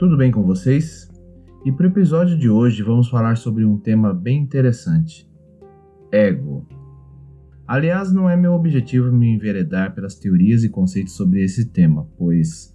Tudo bem com vocês? E para o episódio de hoje vamos falar sobre um tema bem interessante: ego. Aliás, não é meu objetivo me enveredar pelas teorias e conceitos sobre esse tema, pois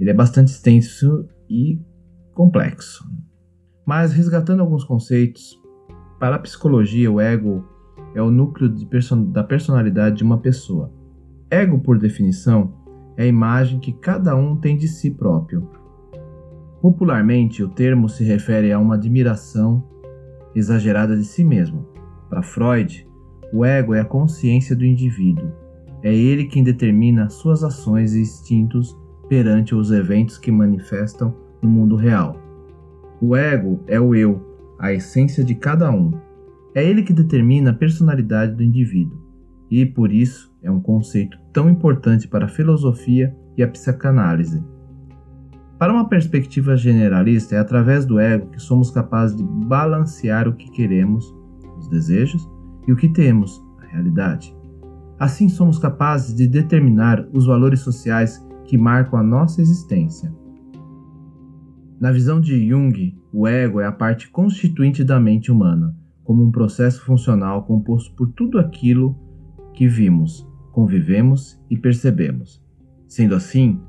ele é bastante extenso e complexo. Mas resgatando alguns conceitos, para a psicologia, o ego é o núcleo da personalidade de uma pessoa. Ego, por definição, é a imagem que cada um tem de si próprio. Popularmente, o termo se refere a uma admiração exagerada de si mesmo. Para Freud, o ego é a consciência do indivíduo. É ele quem determina suas ações e instintos perante os eventos que manifestam no mundo real. O ego é o eu, a essência de cada um. É ele que determina a personalidade do indivíduo, e por isso é um conceito tão importante para a filosofia e a psicanálise. Para uma perspectiva generalista, é através do ego que somos capazes de balancear o que queremos, os desejos, e o que temos, a realidade. Assim, somos capazes de determinar os valores sociais que marcam a nossa existência. Na visão de Jung, o ego é a parte constituinte da mente humana, como um processo funcional composto por tudo aquilo que vimos, convivemos e percebemos. Sendo assim,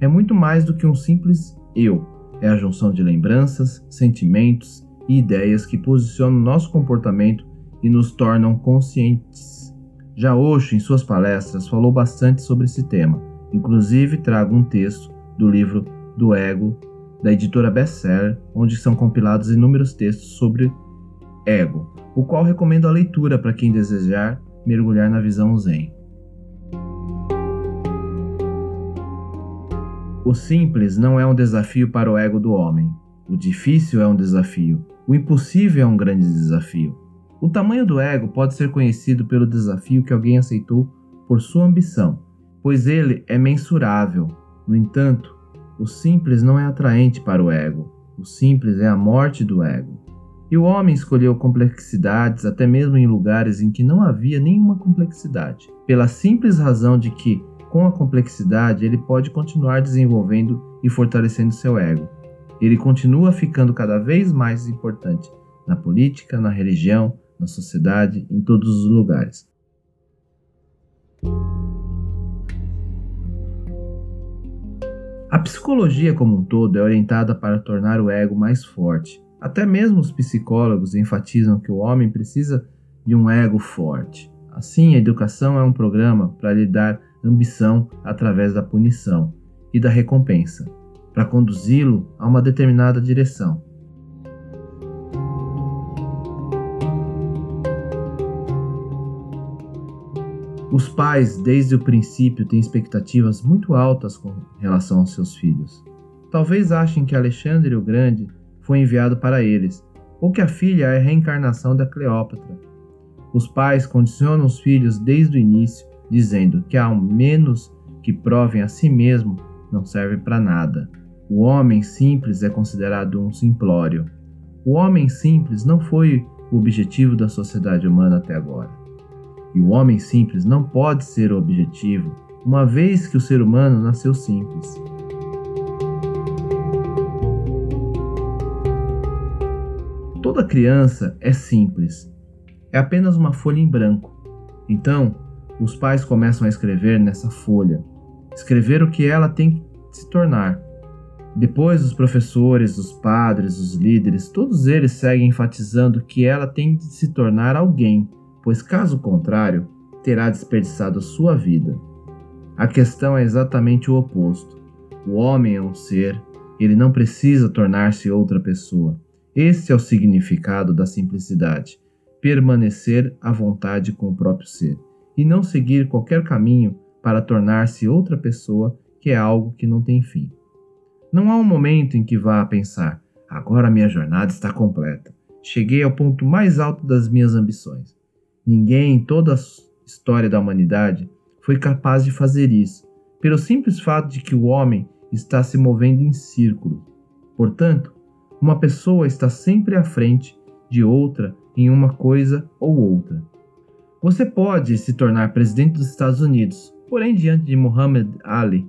é muito mais do que um simples eu, é a junção de lembranças, sentimentos e ideias que posicionam nosso comportamento e nos tornam conscientes. Já Osho, em suas palestras, falou bastante sobre esse tema, inclusive trago um texto do livro do Ego, da editora Bestseller, onde são compilados inúmeros textos sobre ego, o qual recomendo a leitura para quem desejar mergulhar na visão Zen. O simples não é um desafio para o ego do homem. O difícil é um desafio. O impossível é um grande desafio. O tamanho do ego pode ser conhecido pelo desafio que alguém aceitou por sua ambição, pois ele é mensurável. No entanto, o simples não é atraente para o ego. O simples é a morte do ego. E o homem escolheu complexidades até mesmo em lugares em que não havia nenhuma complexidade, pela simples razão de que com a complexidade, ele pode continuar desenvolvendo e fortalecendo seu ego. Ele continua ficando cada vez mais importante na política, na religião, na sociedade, em todos os lugares. A psicologia como um todo é orientada para tornar o ego mais forte. Até mesmo os psicólogos enfatizam que o homem precisa de um ego forte. Assim, a educação é um programa para lhe dar ambição através da punição e da recompensa, para conduzi-lo a uma determinada direção. Os pais, desde o princípio, têm expectativas muito altas com relação aos seus filhos. Talvez achem que Alexandre o Grande foi enviado para eles, ou que a filha é a reencarnação da Cleópatra. Os pais condicionam os filhos desde o início dizendo que ao menos que provem a si mesmo não serve para nada. O homem simples é considerado um simplório. O homem simples não foi o objetivo da sociedade humana até agora. E o homem simples não pode ser o objetivo, uma vez que o ser humano nasceu simples. Toda criança é simples, é apenas uma folha em branco. Então, os pais começam a escrever nessa folha, escrever o que ela tem que se tornar. Depois, os professores, os padres, os líderes, todos eles seguem enfatizando que ela tem de se tornar alguém, pois caso contrário, terá desperdiçado sua vida. A questão é exatamente o oposto. O homem é um ser, ele não precisa tornar-se outra pessoa. Este é o significado da simplicidade: permanecer à vontade com o próprio ser e não seguir qualquer caminho para tornar-se outra pessoa, que é algo que não tem fim. Não há um momento em que vá a pensar: agora minha jornada está completa. Cheguei ao ponto mais alto das minhas ambições. Ninguém em toda a história da humanidade foi capaz de fazer isso, pelo simples fato de que o homem está se movendo em círculos. Portanto, uma pessoa está sempre à frente de outra em uma coisa ou outra. Você pode se tornar presidente dos Estados Unidos, porém, diante de Muhammad Ali,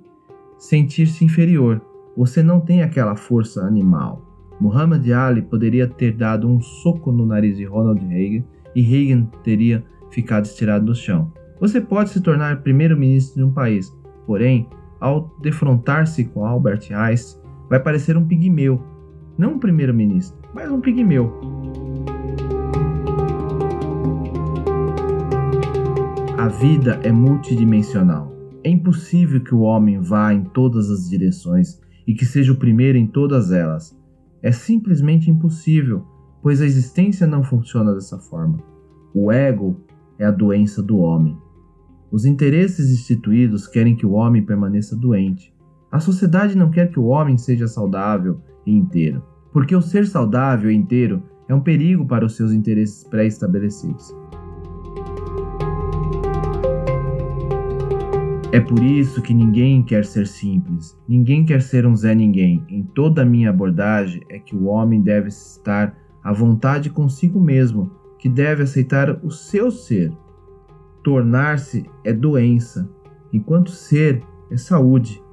sentir-se inferior. Você não tem aquela força animal. Muhammad Ali poderia ter dado um soco no nariz de Ronald Reagan e Reagan teria ficado estirado no chão. Você pode se tornar primeiro-ministro de um país, porém, ao defrontar-se com Albert Einstein, vai parecer um pigmeu. Não um primeiro-ministro, mas um pigmeu. A vida é multidimensional. É impossível que o homem vá em todas as direções e que seja o primeiro em todas elas. É simplesmente impossível, pois a existência não funciona dessa forma. O ego é a doença do homem. Os interesses instituídos querem que o homem permaneça doente. A sociedade não quer que o homem seja saudável e inteiro, porque o ser saudável e inteiro é um perigo para os seus interesses pré-estabelecidos. É por isso que ninguém quer ser simples, ninguém quer ser um Zé Ninguém. Em toda a minha abordagem é que o homem deve estar à vontade consigo mesmo, que deve aceitar o seu ser, Tornar-se é doença, enquanto ser é saúde.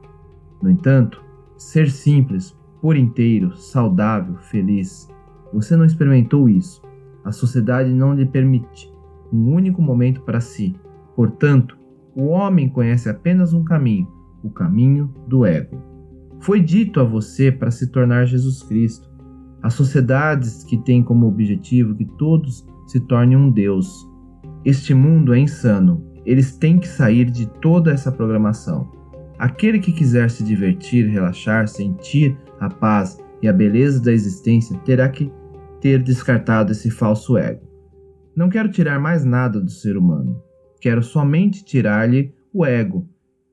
No entanto, ser simples, por inteiro, saudável, feliz, você não experimentou isso. A sociedade não lhe permite um único momento para si. Portanto, o homem conhece apenas um caminho, o caminho do ego. Foi dito a você para se tornar Jesus Cristo. As sociedades que têm como objetivo que todos se tornem um Deus, este mundo é insano. Eles têm que sair de toda essa programação. Aquele que quiser se divertir, relaxar, sentir a paz e a beleza da existência terá que ter descartado esse falso ego. Não quero tirar mais nada do ser humano. Quero somente tirar-lhe o ego,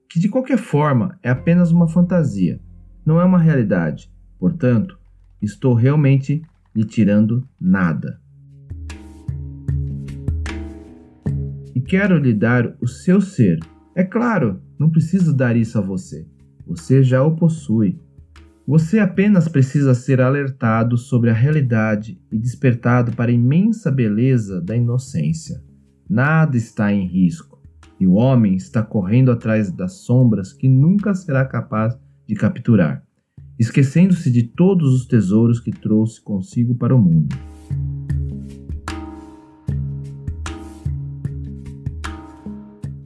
que de qualquer forma é apenas uma fantasia, não é uma realidade. Portanto, estou realmente lhe tirando nada. quero lhe dar o seu ser. É claro, não preciso dar isso a você. Você já o possui. Você apenas precisa ser alertado sobre a realidade e despertado para a imensa beleza da inocência. Nada está em risco, e o homem está correndo atrás das sombras que nunca será capaz de capturar, esquecendo-se de todos os tesouros que trouxe consigo para o mundo.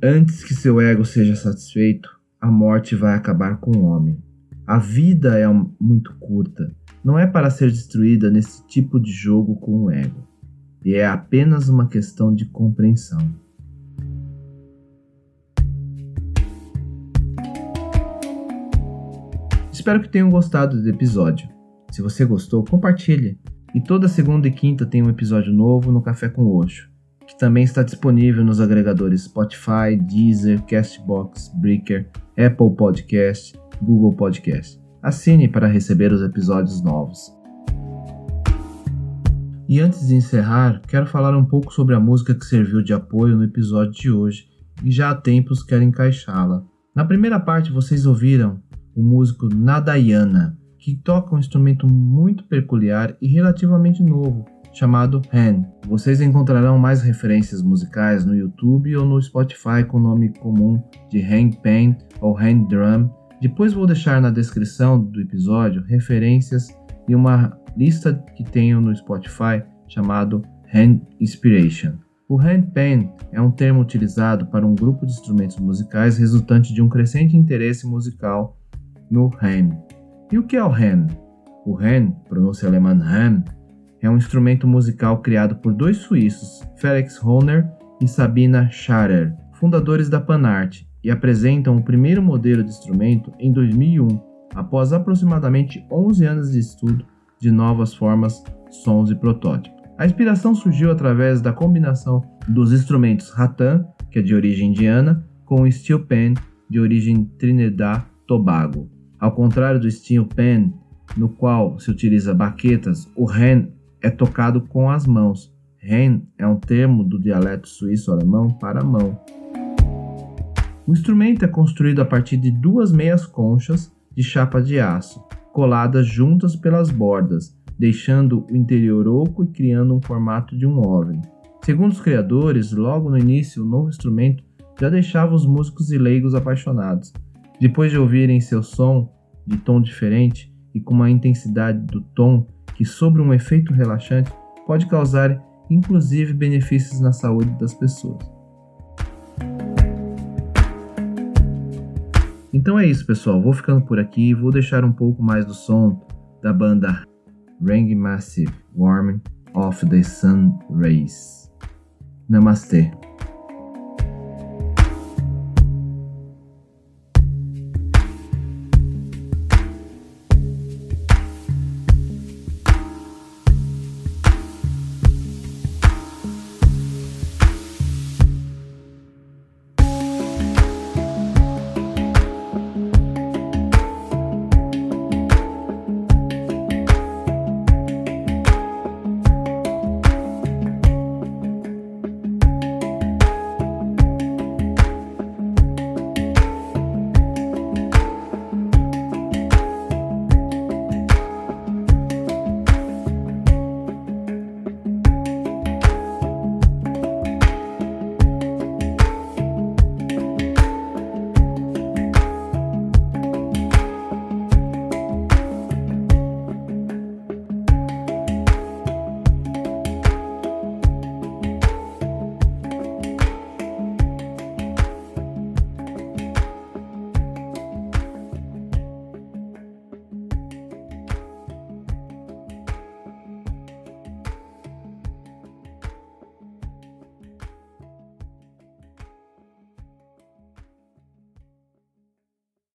Antes que seu ego seja satisfeito, a morte vai acabar com o homem. A vida é muito curta, não é para ser destruída nesse tipo de jogo com o ego, e é apenas uma questão de compreensão. Espero que tenham gostado do episódio. Se você gostou, compartilhe. E toda segunda e quinta tem um episódio novo no Café com Oxo que também está disponível nos agregadores Spotify, Deezer, Castbox, Breaker, Apple Podcast, Google Podcast. Assine para receber os episódios novos. E antes de encerrar, quero falar um pouco sobre a música que serviu de apoio no episódio de hoje e já há tempos quero encaixá-la. Na primeira parte vocês ouviram o músico Nadayana, que toca um instrumento muito peculiar e relativamente novo, chamado Hand. Vocês encontrarão mais referências musicais no YouTube ou no Spotify com o nome comum de Hand Pan ou Hand Drum. Depois vou deixar na descrição do episódio referências e uma lista que tenho no Spotify chamado Hand Inspiration. O handpan é um termo utilizado para um grupo de instrumentos musicais resultante de um crescente interesse musical no hand. E o que é o hand? O hand, pronúncia alemã hand, é um instrumento musical criado por dois suíços, Felix Hohner e Sabina Scharer, fundadores da Panart, e apresentam o primeiro modelo de instrumento em 2001, após aproximadamente 11 anos de estudo de novas formas, sons e protótipos. A inspiração surgiu através da combinação dos instrumentos rattan, que é de origem indiana, com o steel pan, de origem Trinidad Tobago. Ao contrário do steel pan, no qual se utiliza baquetas, o ren é tocado com as mãos. Ren é um termo do dialeto suíço-alemão para mão. O instrumento é construído a partir de duas meias conchas de chapa de aço, coladas juntas pelas bordas, deixando o interior oco e criando um formato de um OVNI. Segundo os criadores, logo no início, o novo instrumento já deixava os músicos e leigos apaixonados. Depois de ouvirem seu som de tom diferente e com uma intensidade do tom que, sobre um efeito relaxante, pode causar inclusive benefícios na saúde das pessoas. Então é isso, pessoal. Vou ficando por aqui. Vou deixar um pouco mais do som da banda Rang Massive Warming of the Sun Rays. Namastê.